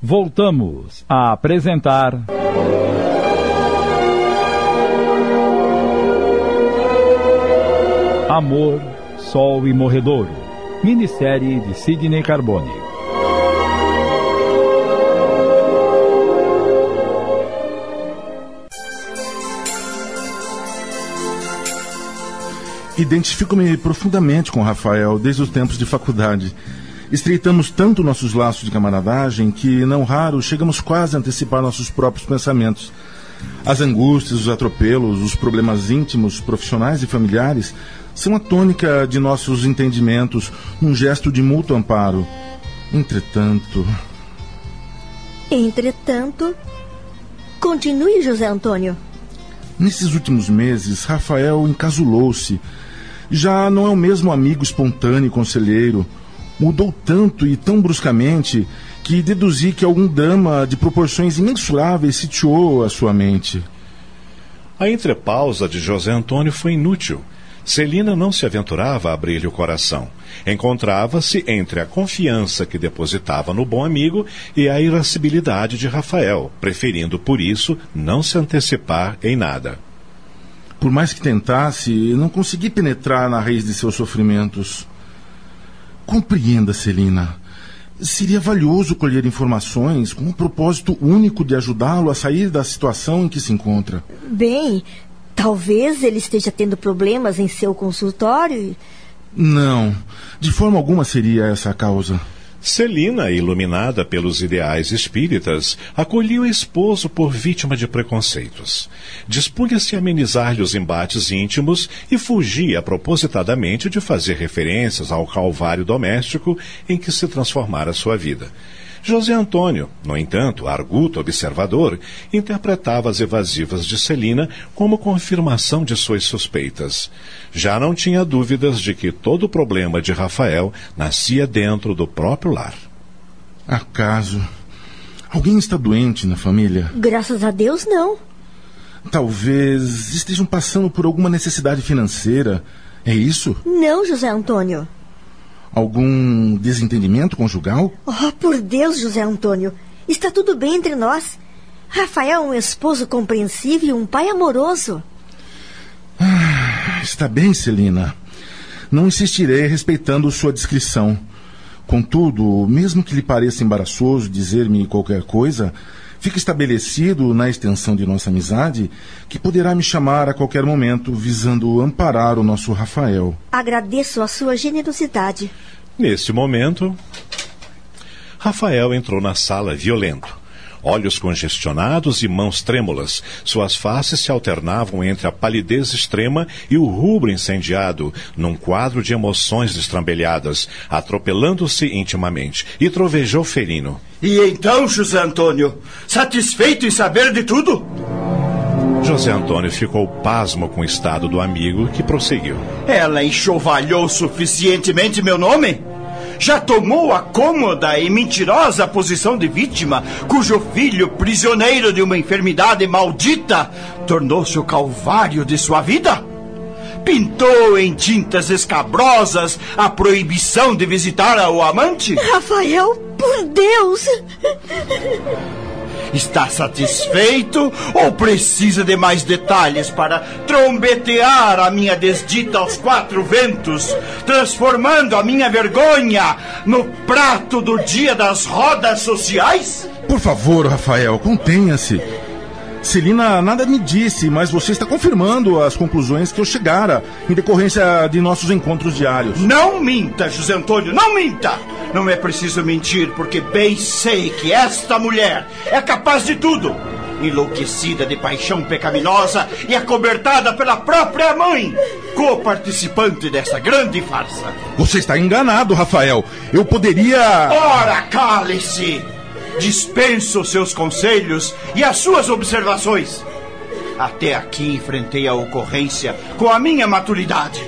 Voltamos a apresentar. Amor, Sol e Morredouro. Minissérie de Sidney Carbone. Identifico-me profundamente com Rafael desde os tempos de faculdade. Estreitamos tanto nossos laços de camaradagem que, não raro, chegamos quase a antecipar nossos próprios pensamentos. As angústias, os atropelos, os problemas íntimos, profissionais e familiares são a tônica de nossos entendimentos, um gesto de mútuo amparo. Entretanto. Entretanto. Continue, José Antônio. Nesses últimos meses, Rafael encasulou-se. Já não é o mesmo amigo espontâneo e conselheiro mudou tanto e tão bruscamente que deduzi que algum drama de proporções imensuráveis sitiou a sua mente. A entrepausa de José Antônio foi inútil. Celina não se aventurava a abrir-lhe o coração. Encontrava-se entre a confiança que depositava no bom amigo e a irascibilidade de Rafael, preferindo por isso não se antecipar em nada. Por mais que tentasse, não consegui penetrar na raiz de seus sofrimentos. Compreenda, Celina. Seria valioso colher informações com o propósito único de ajudá-lo a sair da situação em que se encontra. Bem, talvez ele esteja tendo problemas em seu consultório. Não, de forma alguma seria essa a causa. Celina, iluminada pelos ideais espíritas, acolhia o esposo por vítima de preconceitos. Dispunha-se a amenizar-lhe os embates íntimos e fugia propositadamente de fazer referências ao calvário doméstico em que se transformara sua vida. José Antônio, no entanto, arguto observador, interpretava as evasivas de Celina como confirmação de suas suspeitas. Já não tinha dúvidas de que todo o problema de Rafael nascia dentro do próprio lar. Acaso. Alguém está doente na família? Graças a Deus, não. Talvez estejam passando por alguma necessidade financeira. É isso? Não, José Antônio. Algum desentendimento conjugal? Oh, por Deus, José Antônio. Está tudo bem entre nós. Rafael é um esposo compreensivo e um pai amoroso. Ah, está bem, Celina. Não insistirei respeitando sua descrição. Contudo, mesmo que lhe pareça embaraçoso dizer-me qualquer coisa, fica estabelecido na extensão de nossa amizade que poderá me chamar a qualquer momento visando amparar o nosso Rafael. Agradeço a sua generosidade. Nesse momento, Rafael entrou na sala violento olhos congestionados e mãos trêmulas. Suas faces se alternavam entre a palidez extrema e o rubro incendiado, num quadro de emoções destrambelhadas, atropelando-se intimamente. E trovejou Ferino. E então, José Antônio, satisfeito em saber de tudo? José Antônio ficou pasmo com o estado do amigo, que prosseguiu. Ela enxovalhou suficientemente meu nome? Já tomou a cômoda e mentirosa posição de vítima, cujo filho, prisioneiro de uma enfermidade maldita, tornou-se o calvário de sua vida? Pintou em tintas escabrosas a proibição de visitar o amante? Rafael, por Deus! Está satisfeito ou precisa de mais detalhes para trombetear a minha desdita aos quatro ventos, transformando a minha vergonha no prato do dia das rodas sociais? Por favor, Rafael, contenha-se. Celina nada me disse, mas você está confirmando as conclusões que eu chegara em decorrência de nossos encontros diários. Não minta, José Antônio, não minta! Não é preciso mentir, porque bem sei que esta mulher é capaz de tudo. Enlouquecida de paixão pecaminosa e acobertada pela própria mãe, co-participante dessa grande farsa. Você está enganado, Rafael. Eu poderia. Ora, cale-se! Dispenso seus conselhos e as suas observações. Até aqui enfrentei a ocorrência com a minha maturidade.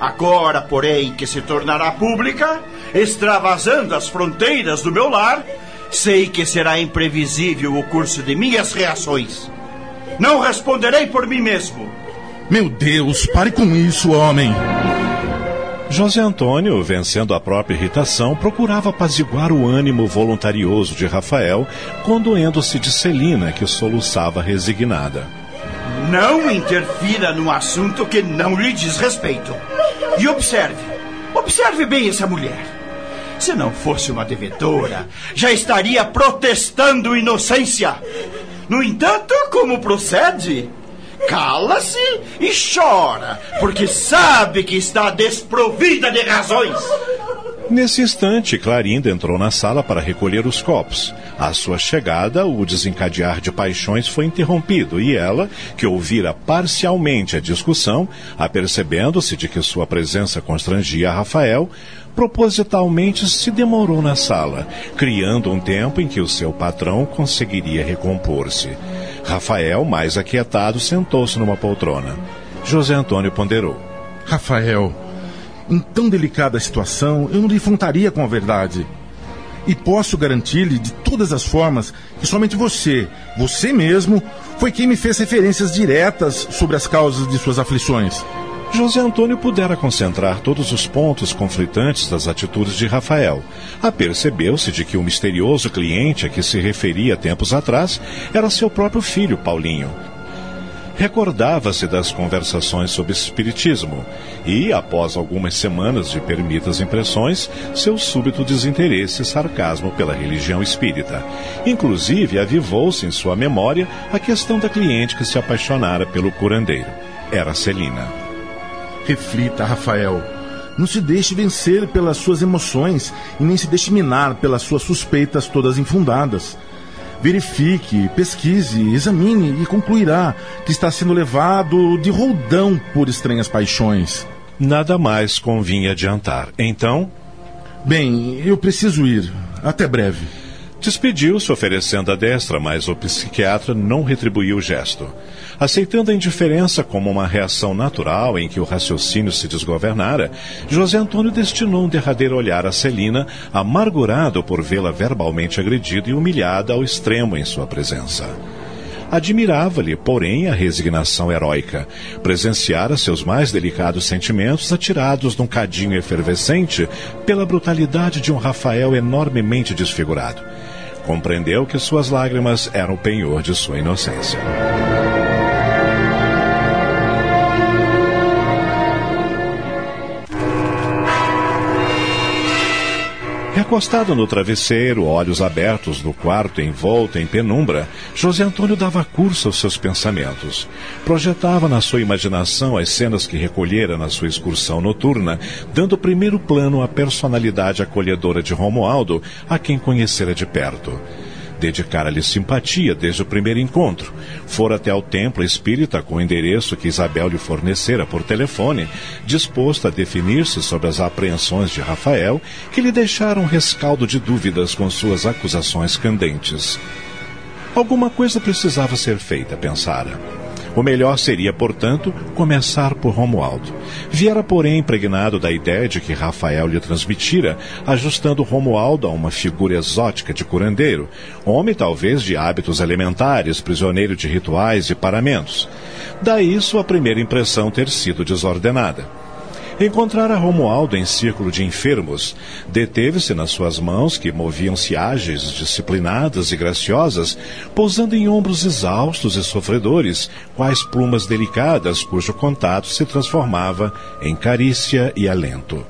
Agora, porém, que se tornará pública, extravasando as fronteiras do meu lar, sei que será imprevisível o curso de minhas reações. Não responderei por mim mesmo. Meu Deus, pare com isso, homem. José Antônio, vencendo a própria irritação, procurava apaziguar o ânimo voluntarioso de Rafael, condoendo-se de Celina, que soluçava resignada. Não interfira num assunto que não lhe diz respeito. E observe, observe bem essa mulher. Se não fosse uma devedora, já estaria protestando inocência. No entanto, como procede? Cala-se e chora, porque sabe que está desprovida de razões. Nesse instante, Clarinda entrou na sala para recolher os copos. À sua chegada, o desencadear de paixões foi interrompido e ela, que ouvira parcialmente a discussão, apercebendo-se de que sua presença constrangia Rafael, propositalmente se demorou na sala, criando um tempo em que o seu patrão conseguiria recompor-se. Rafael, mais aquietado, sentou-se numa poltrona. José Antônio ponderou. Rafael, em tão delicada situação, eu não lhe frontaria com a verdade. E posso garantir-lhe de todas as formas que somente você, você mesmo, foi quem me fez referências diretas sobre as causas de suas aflições. José Antônio pudera concentrar todos os pontos conflitantes das atitudes de Rafael. Apercebeu-se de que o misterioso cliente a que se referia tempos atrás era seu próprio filho, Paulinho. Recordava-se das conversações sobre espiritismo e, após algumas semanas de permitas impressões, seu súbito desinteresse e sarcasmo pela religião espírita. Inclusive, avivou-se em sua memória a questão da cliente que se apaixonara pelo curandeiro. Era Celina. Reflita, Rafael. Não se deixe vencer pelas suas emoções e nem se deixe minar pelas suas suspeitas todas infundadas. Verifique, pesquise, examine e concluirá que está sendo levado de roldão por estranhas paixões. Nada mais convinha adiantar. Então. Bem, eu preciso ir. Até breve. Despediu-se oferecendo a destra, mas o psiquiatra não retribuiu o gesto. Aceitando a indiferença como uma reação natural em que o raciocínio se desgovernara, José Antônio destinou um derradeiro olhar a Celina, amargurado por vê-la verbalmente agredida e humilhada ao extremo em sua presença. Admirava-lhe, porém, a resignação heróica. Presenciara seus mais delicados sentimentos atirados num cadinho efervescente pela brutalidade de um Rafael enormemente desfigurado. Compreendeu que suas lágrimas eram o penhor de sua inocência. Recostado no travesseiro, olhos abertos no quarto envolto em penumbra, José Antônio dava curso aos seus pensamentos. Projetava na sua imaginação as cenas que recolhera na sua excursão noturna, dando primeiro plano à personalidade acolhedora de Romualdo, a quem conhecera de perto dedicara-lhe simpatia desde o primeiro encontro. Fora até ao templo espírita com o endereço que Isabel lhe fornecera por telefone, disposto a definir-se sobre as apreensões de Rafael, que lhe deixaram rescaldo de dúvidas com suas acusações candentes. Alguma coisa precisava ser feita, pensara. O melhor seria, portanto, começar por Romualdo. Viera, porém, impregnado da ideia de que Rafael lhe transmitira, ajustando Romualdo a uma figura exótica de curandeiro, homem talvez de hábitos elementares, prisioneiro de rituais e paramentos. Daí sua primeira impressão ter sido desordenada. Encontrara Romualdo em círculo de enfermos. Deteve-se nas suas mãos, que moviam-se ágeis, disciplinadas e graciosas, pousando em ombros exaustos e sofredores, quais plumas delicadas cujo contato se transformava em carícia e alento.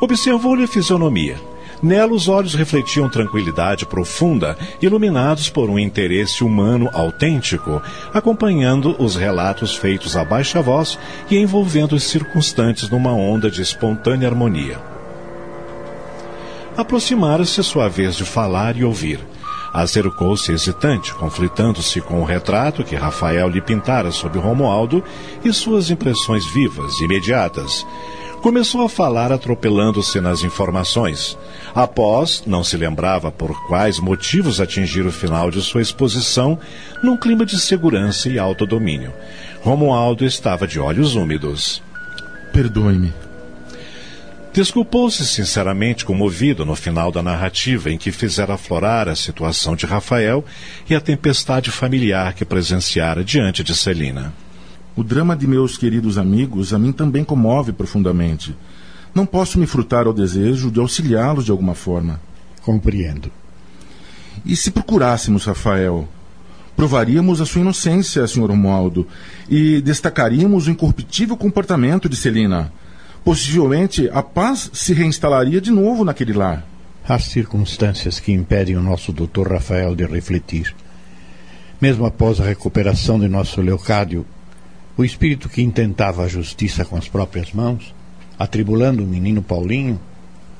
Observou-lhe a fisionomia Nela, os olhos refletiam tranquilidade profunda, iluminados por um interesse humano autêntico, acompanhando os relatos feitos a baixa voz e envolvendo os circunstantes numa onda de espontânea harmonia. Aproximara-se sua vez de falar e ouvir. Acercou-se hesitante, conflitando-se com o retrato que Rafael lhe pintara sobre Romualdo e suas impressões vivas, imediatas. Começou a falar atropelando-se nas informações. Após, não se lembrava por quais motivos atingir o final de sua exposição, num clima de segurança e autodomínio. Romualdo estava de olhos úmidos. Perdoe-me. Desculpou-se sinceramente comovido no final da narrativa em que fizera aflorar a situação de Rafael e a tempestade familiar que presenciara diante de Celina. O drama de meus queridos amigos a mim também comove profundamente. Não posso me frutar ao desejo de auxiliá-los de alguma forma. Compreendo. E se procurássemos Rafael? Provaríamos a sua inocência, Sr. Romualdo, e destacaríamos o incorruptível comportamento de Celina. Possivelmente a paz se reinstalaria de novo naquele lar. Há circunstâncias que impedem o nosso doutor Rafael de refletir. Mesmo após a recuperação de nosso Leocádio, o espírito que intentava a justiça com as próprias mãos, atribulando o menino Paulinho,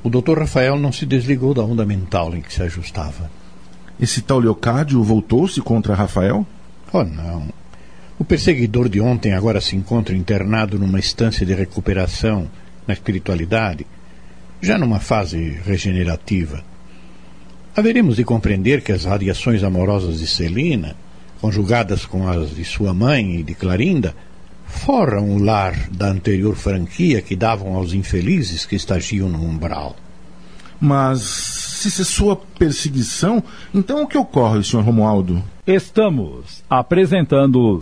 o doutor Rafael não se desligou da onda mental em que se ajustava. Esse tal Leocádio voltou-se contra Rafael? Oh, não. O perseguidor de ontem agora se encontra internado numa estância de recuperação na espiritualidade, já numa fase regenerativa. Haveremos de compreender que as radiações amorosas de Celina, conjugadas com as de sua mãe e de Clarinda, forram o lar da anterior franquia que davam aos infelizes que estagiam no umbral. Mas se cessou a perseguição, então o que ocorre, Sr. Romualdo? Estamos apresentando.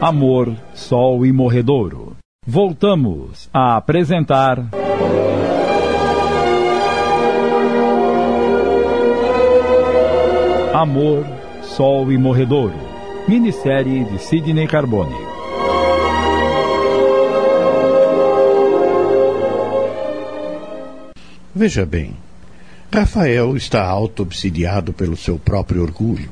Amor, Sol e Morredouro. Voltamos a apresentar. Amor, Sol e Morredouro. Minissérie de Sidney Carbone. Veja bem, Rafael está auto-obsidiado pelo seu próprio orgulho.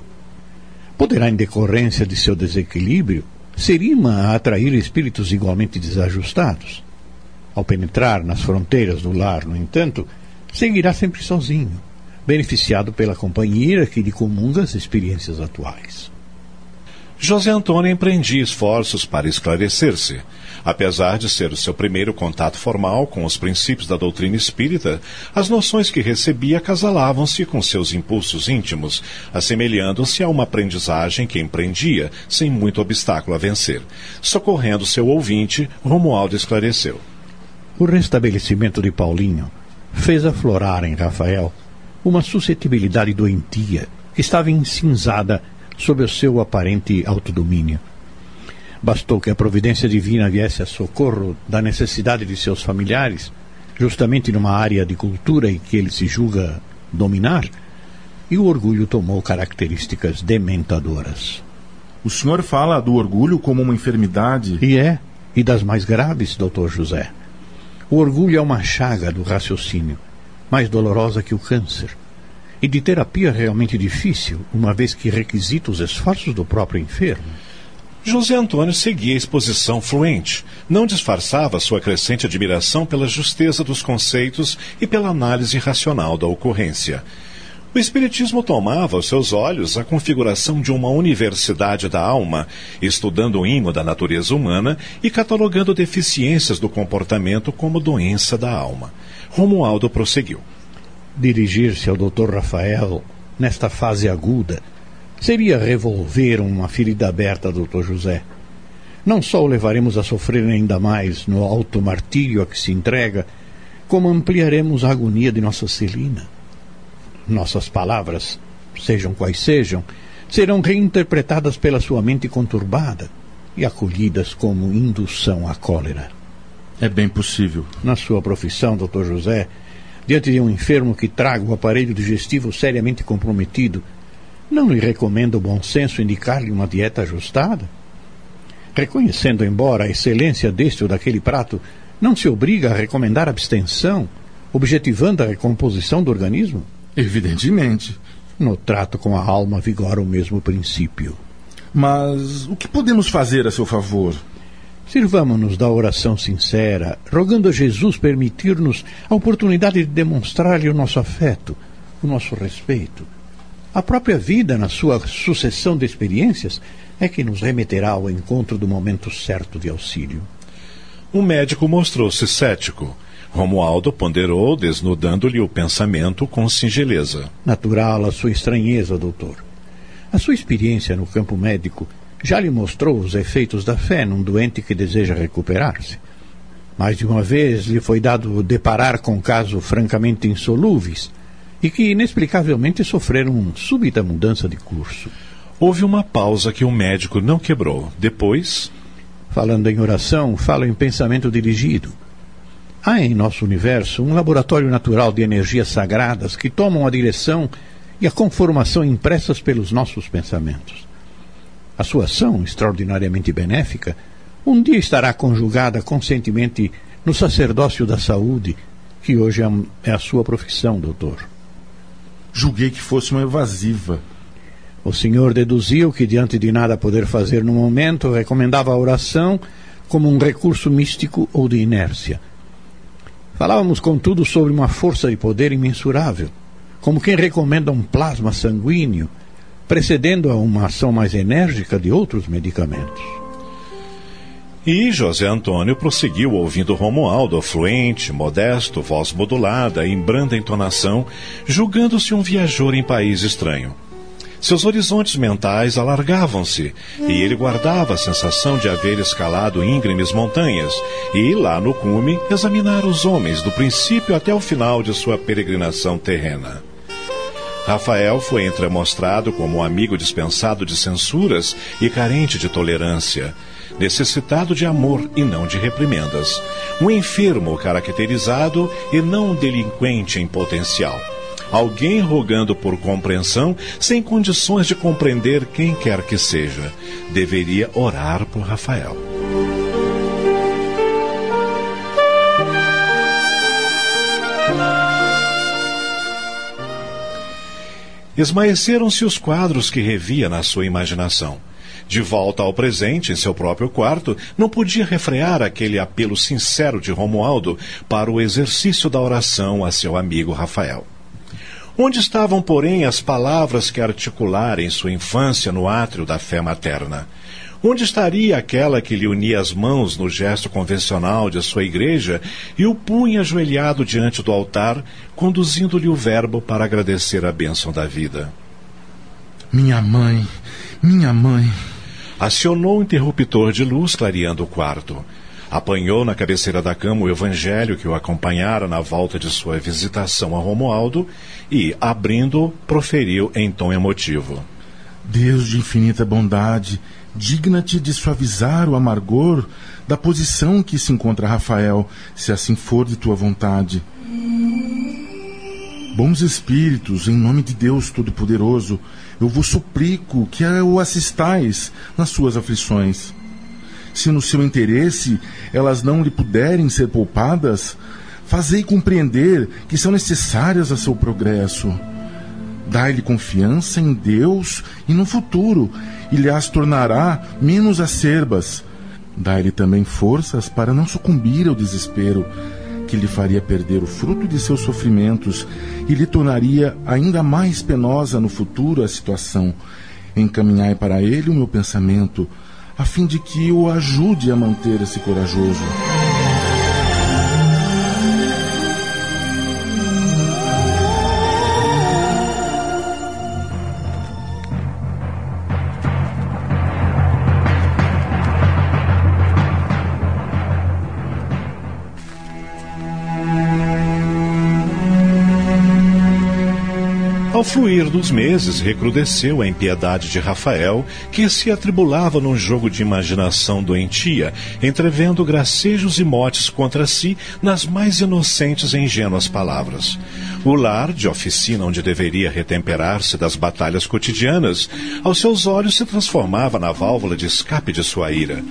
Poderá, em decorrência de seu desequilíbrio, ser imã a atrair espíritos igualmente desajustados. Ao penetrar nas fronteiras do lar, no entanto, seguirá sempre sozinho, beneficiado pela companheira que lhe comunga as experiências atuais. José Antônio empreendia esforços para esclarecer-se. Apesar de ser o seu primeiro contato formal com os princípios da doutrina espírita, as noções que recebia casalavam-se com seus impulsos íntimos, assemelhando-se a uma aprendizagem que empreendia, sem muito obstáculo a vencer. Socorrendo seu ouvinte, Romualdo esclareceu. O restabelecimento de Paulinho fez aflorar em Rafael uma suscetibilidade doentia que estava encinzada sob o seu aparente autodomínio. Bastou que a providência divina viesse a socorro da necessidade de seus familiares, justamente numa área de cultura em que ele se julga dominar, e o orgulho tomou características dementadoras. O senhor fala do orgulho como uma enfermidade? E é, e das mais graves, doutor José. O orgulho é uma chaga do raciocínio, mais dolorosa que o câncer e de terapia realmente difícil, uma vez que requisita os esforços do próprio enfermo. José Antônio seguia a exposição fluente, não disfarçava sua crescente admiração pela justeza dos conceitos e pela análise racional da ocorrência. O Espiritismo tomava aos seus olhos a configuração de uma universidade da alma, estudando o imo da natureza humana e catalogando deficiências do comportamento como doença da alma. Romualdo prosseguiu dirigir-se ao Dr. Rafael nesta fase aguda seria revolver uma ferida aberta, Dr. José. Não só o levaremos a sofrer ainda mais no alto martírio a que se entrega, como ampliaremos a agonia de nossa Celina. Nossas palavras, sejam quais sejam, serão reinterpretadas pela sua mente conturbada e acolhidas como indução à cólera. É bem possível. Na sua profissão, Dr. José, diante de um enfermo que traga o aparelho digestivo seriamente comprometido, não lhe recomenda o bom senso indicar-lhe uma dieta ajustada? Reconhecendo, embora a excelência deste ou daquele prato, não se obriga a recomendar abstenção, objetivando a recomposição do organismo? Evidentemente. No trato com a alma vigora o mesmo princípio. Mas o que podemos fazer a seu favor? Sirvamo-nos da oração sincera, rogando a Jesus permitir-nos a oportunidade de demonstrar-lhe o nosso afeto, o nosso respeito. A própria vida, na sua sucessão de experiências, é que nos remeterá ao encontro do momento certo de auxílio. O médico mostrou-se cético. Romualdo ponderou, desnudando-lhe o pensamento com singeleza. Natural a sua estranheza, doutor. A sua experiência no campo médico já lhe mostrou os efeitos da fé num doente que deseja recuperar-se. Mais de uma vez lhe foi dado deparar com casos francamente insolúveis e que inexplicavelmente sofreram súbita mudança de curso. Houve uma pausa que o médico não quebrou. Depois. Falando em oração, falo em pensamento dirigido. Há em nosso universo um laboratório natural de energias sagradas que tomam a direção e a conformação impressas pelos nossos pensamentos. A sua ação, extraordinariamente benéfica, um dia estará conjugada conscientemente no sacerdócio da saúde, que hoje é a sua profissão, doutor. Julguei que fosse uma evasiva. O senhor deduziu que, diante de nada poder fazer no momento, recomendava a oração como um recurso místico ou de inércia. Falávamos, contudo, sobre uma força de poder imensurável, como quem recomenda um plasma sanguíneo, precedendo a uma ação mais enérgica de outros medicamentos. E José Antônio prosseguiu ouvindo Romualdo, fluente, modesto, voz modulada, em branda entonação, julgando-se um viajor em país estranho. Seus horizontes mentais alargavam-se e ele guardava a sensação de haver escalado íngremes montanhas e, lá no cume, examinar os homens do princípio até o final de sua peregrinação terrena. Rafael foi entremostrado como um amigo dispensado de censuras e carente de tolerância, necessitado de amor e não de reprimendas, um enfermo caracterizado e não um delinquente em potencial alguém rogando por compreensão, sem condições de compreender quem quer que seja. Deveria orar por Rafael. Esmaeceram-se os quadros que revia na sua imaginação. De volta ao presente, em seu próprio quarto, não podia refrear aquele apelo sincero de Romualdo para o exercício da oração a seu amigo Rafael. Onde estavam, porém, as palavras que articulara em sua infância no átrio da fé materna? Onde estaria aquela que lhe unia as mãos no gesto convencional de sua igreja e o punha ajoelhado diante do altar, conduzindo-lhe o verbo para agradecer a bênção da vida? Minha mãe, minha mãe. Acionou o interruptor de luz clareando o quarto. Apanhou na cabeceira da cama o evangelho que o acompanhara na volta de sua visitação a Romualdo e, abrindo, proferiu em tom emotivo: Deus de infinita bondade, digna-te de suavizar o amargor da posição que se encontra Rafael, se assim for de tua vontade. Bons espíritos, em nome de Deus Todo-Poderoso, eu vos suplico que o assistais nas suas aflições se no seu interesse elas não lhe puderem ser poupadas, fazei compreender que são necessárias a seu progresso. Dai-lhe confiança em Deus e no futuro, e lhe as tornará menos acerbas. Dai-lhe também forças para não sucumbir ao desespero, que lhe faria perder o fruto de seus sofrimentos e lhe tornaria ainda mais penosa no futuro a situação. Encaminhai para ele o meu pensamento, a fim de que o ajude a manter-se corajoso. Ao fluir dos meses, recrudesceu a impiedade de Rafael, que se atribulava num jogo de imaginação doentia, entrevendo gracejos e motes contra si nas mais inocentes e ingênuas palavras. O lar, de oficina onde deveria retemperar-se das batalhas cotidianas, aos seus olhos se transformava na válvula de escape de sua ira.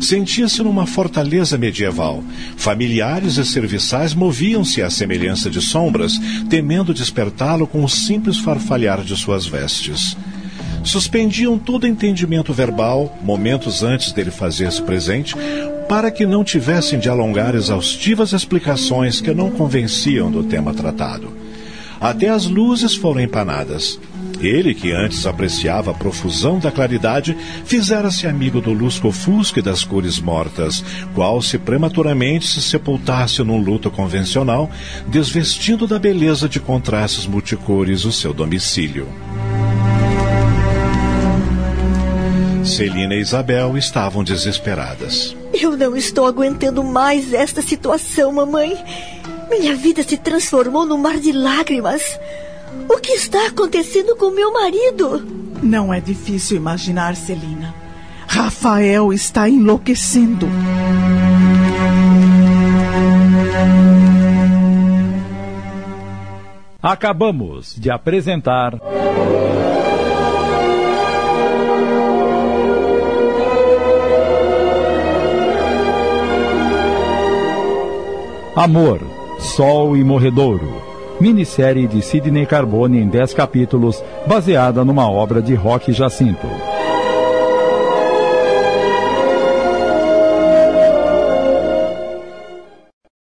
Sentia-se numa fortaleza medieval. Familiares e serviçais moviam-se à semelhança de sombras, temendo despertá-lo com o simples farfalhar de suas vestes suspendiam todo entendimento verbal, momentos antes dele fazer-se presente, para que não tivessem de alongar exaustivas explicações que não convenciam do tema tratado. Até as luzes foram empanadas. Ele, que antes apreciava a profusão da claridade, fizera-se amigo do lusco-fusco e das cores mortas, qual se prematuramente se sepultasse num luto convencional, desvestindo da beleza de contrastes multicores o seu domicílio. Celina e Isabel estavam desesperadas. Eu não estou aguentando mais esta situação, mamãe. Minha vida se transformou num mar de lágrimas. O que está acontecendo com meu marido? Não é difícil imaginar, Celina. Rafael está enlouquecendo. Acabamos de apresentar. Amor, Sol e Morredouro. Minissérie de Sidney Carbone em 10 capítulos, baseada numa obra de Roque Jacinto.